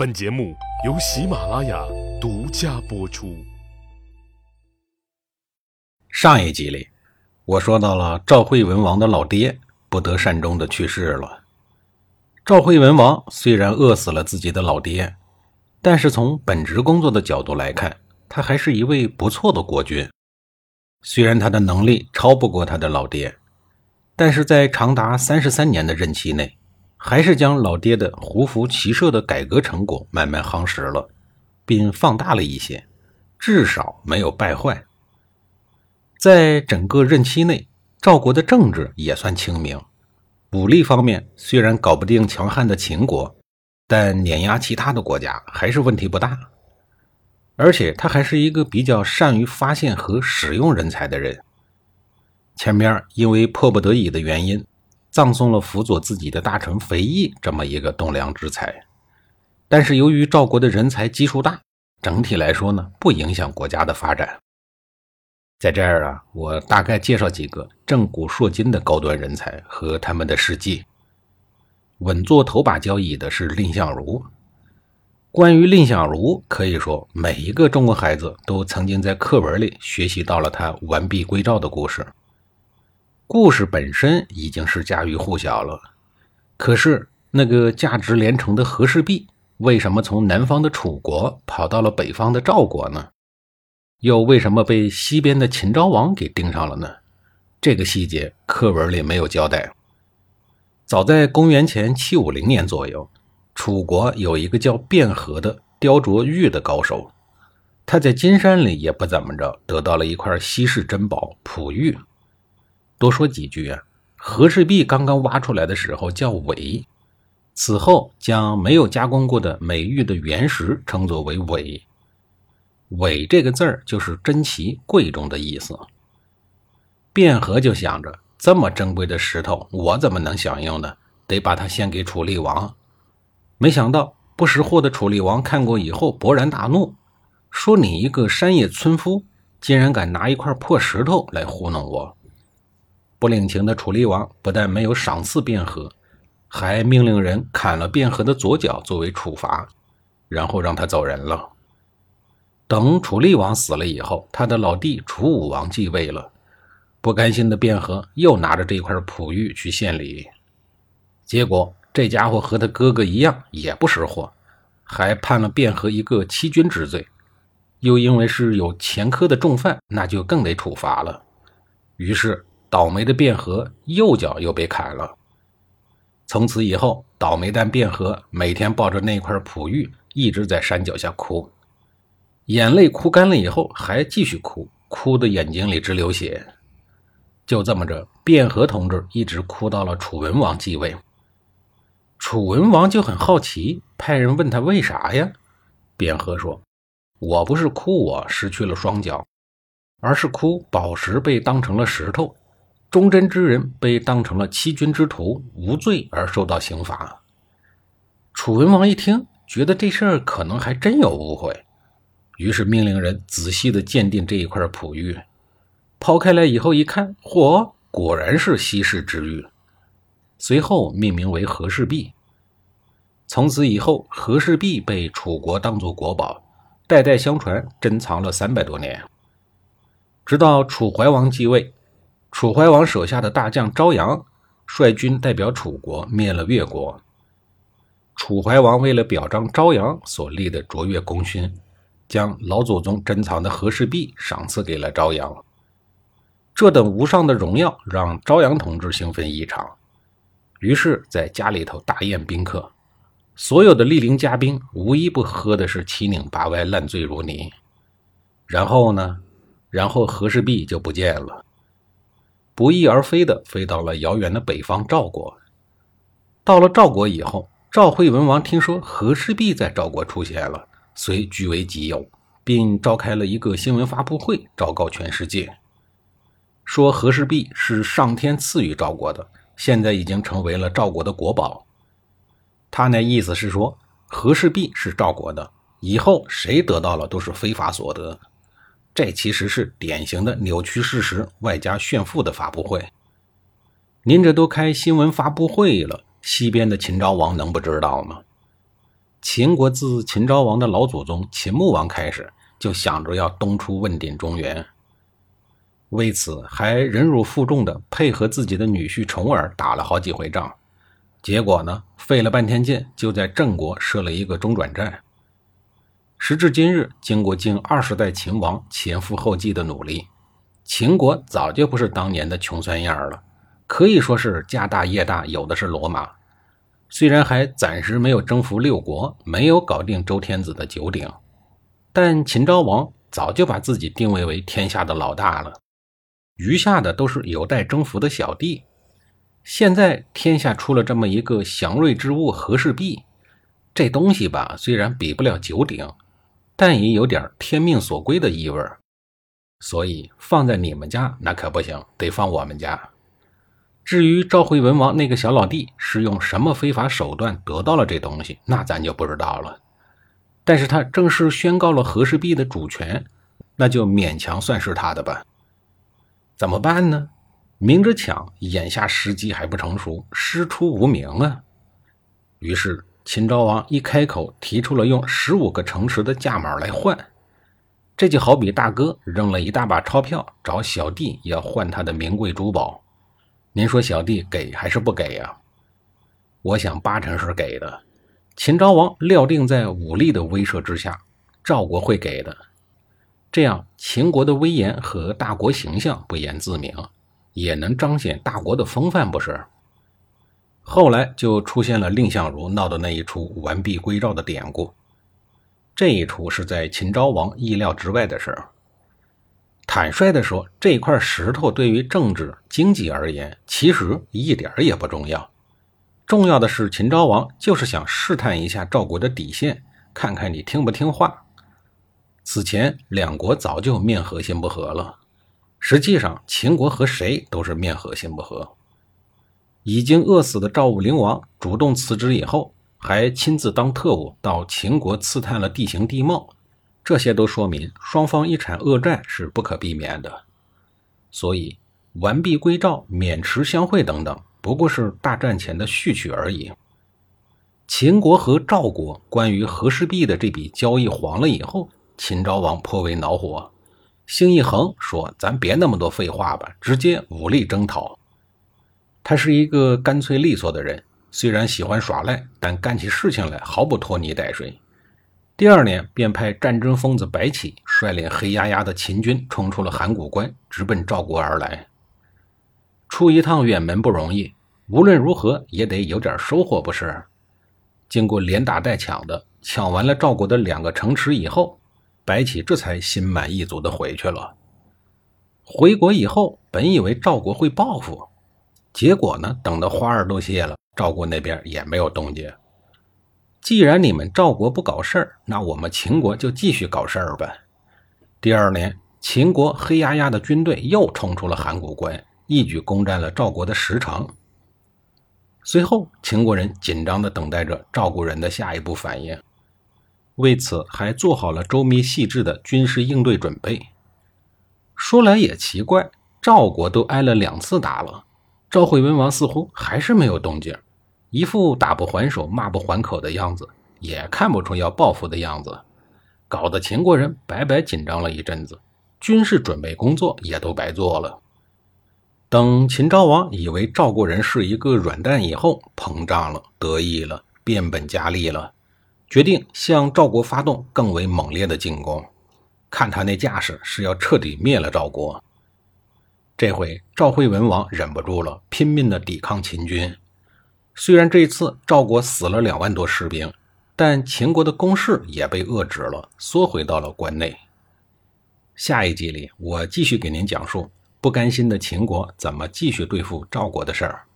本节目由喜马拉雅独家播出。上一集里，我说到了赵惠文王的老爹不得善终的去世了。赵惠文王虽然饿死了自己的老爹，但是从本职工作的角度来看，他还是一位不错的国君。虽然他的能力超不过他的老爹，但是在长达三十三年的任期内。还是将老爹的胡服骑射的改革成果慢慢夯实了，并放大了一些，至少没有败坏。在整个任期内，赵国的政治也算清明，武力方面虽然搞不定强悍的秦国，但碾压其他的国家还是问题不大。而且他还是一个比较善于发现和使用人才的人。前面因为迫不得已的原因。葬送了辅佐自己的大臣肥义这么一个栋梁之才，但是由于赵国的人才基数大，整体来说呢，不影响国家的发展。在这儿啊，我大概介绍几个正古烁今的高端人才和他们的事迹。稳坐头把交椅的是蔺相如。关于蔺相如，可以说每一个中国孩子都曾经在课文里学习到了他完璧归赵的故事。故事本身已经是家喻户晓了，可是那个价值连城的和氏璧为什么从南方的楚国跑到了北方的赵国呢？又为什么被西边的秦昭王给盯上了呢？这个细节课文里没有交代。早在公元前七五零年左右，楚国有一个叫卞和的雕琢玉的高手，他在金山里也不怎么着，得到了一块稀世珍宝璞玉。多说几句啊，和氏璧刚刚挖出来的时候叫伪，此后将没有加工过的美玉的原石称作为伪。伪这个字儿就是珍奇贵重的意思。卞和就想着，这么珍贵的石头，我怎么能享用呢？得把它献给楚厉王。没想到不识货的楚厉王看过以后勃然大怒，说：“你一个山野村夫，竟然敢拿一块破石头来糊弄我！”不领情的楚厉王不但没有赏赐卞和，还命令人砍了卞和的左脚作为处罚，然后让他走人了。等楚厉王死了以后，他的老弟楚武王继位了。不甘心的卞和又拿着这块璞玉去献礼，结果这家伙和他哥哥一样，也不识货，还判了卞和一个欺君之罪。又因为是有前科的重犯，那就更得处罚了。于是。倒霉的卞和右脚又被砍了。从此以后，倒霉蛋卞和每天抱着那块璞玉，一直在山脚下哭，眼泪哭干了以后还继续哭，哭的眼睛里直流血。就这么着，卞和同志一直哭到了楚文王继位。楚文王就很好奇，派人问他为啥呀？卞和说：“我不是哭我失去了双脚，而是哭宝石被当成了石头。”忠贞之人被当成了欺君之徒，无罪而受到刑罚。楚文王一听，觉得这事儿可能还真有误会，于是命令人仔细的鉴定这一块璞玉。抛开来以后一看，嚯，果然是稀世之玉。随后命名为和氏璧。从此以后，和氏璧被楚国当作国宝，代代相传，珍藏了三百多年，直到楚怀王继位。楚怀王手下的大将昭阳率军代表楚国灭了越国。楚怀王为了表彰昭阳所立的卓越功勋，将老祖宗珍藏的和氏璧赏赐给了昭阳。这等无上的荣耀让昭阳同志兴奋异常，于是，在家里头大宴宾客，所有的莅临嘉宾无一不喝的是七拧八歪、烂醉如泥。然后呢？然后和氏璧就不见了。不翼而飞的飞到了遥远的北方赵国。到了赵国以后，赵惠文王听说和氏璧在赵国出现了，遂据为己有，并召开了一个新闻发布会，昭告全世界，说和氏璧是上天赐予赵国的，现在已经成为了赵国的国宝。他那意思是说，和氏璧是赵国的，以后谁得到了都是非法所得。这其实是典型的扭曲事实外加炫富的发布会。您这都开新闻发布会了，西边的秦昭王能不知道吗？秦国自秦昭王的老祖宗秦穆王开始，就想着要东出问鼎中原，为此还忍辱负重的配合自己的女婿重耳打了好几回仗。结果呢，费了半天劲，就在郑国设了一个中转站。时至今日，经过近二十代秦王前赴后继的努力，秦国早就不是当年的穷酸样了，可以说是家大业大，有的是罗马。虽然还暂时没有征服六国，没有搞定周天子的九鼎，但秦昭王早就把自己定位为天下的老大了，余下的都是有待征服的小弟。现在天下出了这么一个祥瑞之物和氏璧，这东西吧，虽然比不了九鼎，但也有点天命所归的意味所以放在你们家那可不行，得放我们家。至于赵惠文王那个小老弟是用什么非法手段得到了这东西，那咱就不知道了。但是他正式宣告了和氏璧的主权，那就勉强算是他的吧。怎么办呢？明着抢，眼下时机还不成熟，师出无名啊。于是秦昭王一开口，提出了用十五个城池的价码来换。这就好比大哥扔了一大把钞票，找小弟要换他的名贵珠宝。您说小弟给还是不给呀？我想八成是给的。秦昭王料定在武力的威慑之下，赵国会给的。这样秦国的威严和大国形象不言自明，也能彰显大国的风范，不是？后来就出现了蔺相如闹的那一出完璧归赵的典故。这一出是在秦昭王意料之外的事儿。坦率地说，这块石头对于政治经济而言，其实一点也不重要。重要的是，秦昭王就是想试探一下赵国的底线，看看你听不听话。此前两国早就面和心不和了。实际上，秦国和谁都是面和心不和。已经饿死的赵武灵王主动辞职以后，还亲自当特务到秦国刺探了地形地貌。这些都说明双方一场恶战是不可避免的，所以完璧归赵、渑池相会等等，不过是大战前的序曲而已。秦国和赵国关于和氏璧的这笔交易黄了以后，秦昭王颇为恼火，心一横说：“咱别那么多废话吧，直接武力征讨。”他是一个干脆利索的人，虽然喜欢耍赖，但干起事情来毫不拖泥带水。第二年，便派战争疯子白起率领黑压压的秦军冲出了函谷关，直奔赵国而来。出一趟远门不容易，无论如何也得有点收获，不是？经过连打带抢的，抢完了赵国的两个城池以后，白起这才心满意足的回去了。回国以后，本以为赵国会报复，结果呢，等到花儿都谢了，赵国那边也没有动静。既然你们赵国不搞事儿，那我们秦国就继续搞事儿吧。第二年，秦国黑压压的军队又冲出了函谷关，一举攻占了赵国的十城。随后，秦国人紧张地等待着赵国人的下一步反应，为此还做好了周密细致的军事应对准备。说来也奇怪，赵国都挨了两次打了，赵惠文王似乎还是没有动静。一副打不还手、骂不还口的样子，也看不出要报复的样子，搞得秦国人白白紧张了一阵子，军事准备工作也都白做了。等秦昭王以为赵国人是一个软蛋以后，膨胀了、得意了、变本加厉了，决定向赵国发动更为猛烈的进攻。看他那架势，是要彻底灭了赵国。这回赵惠文王忍不住了，拼命的抵抗秦军。虽然这次赵国死了两万多士兵，但秦国的攻势也被遏制了，缩回到了关内。下一集里，我继续给您讲述不甘心的秦国怎么继续对付赵国的事儿。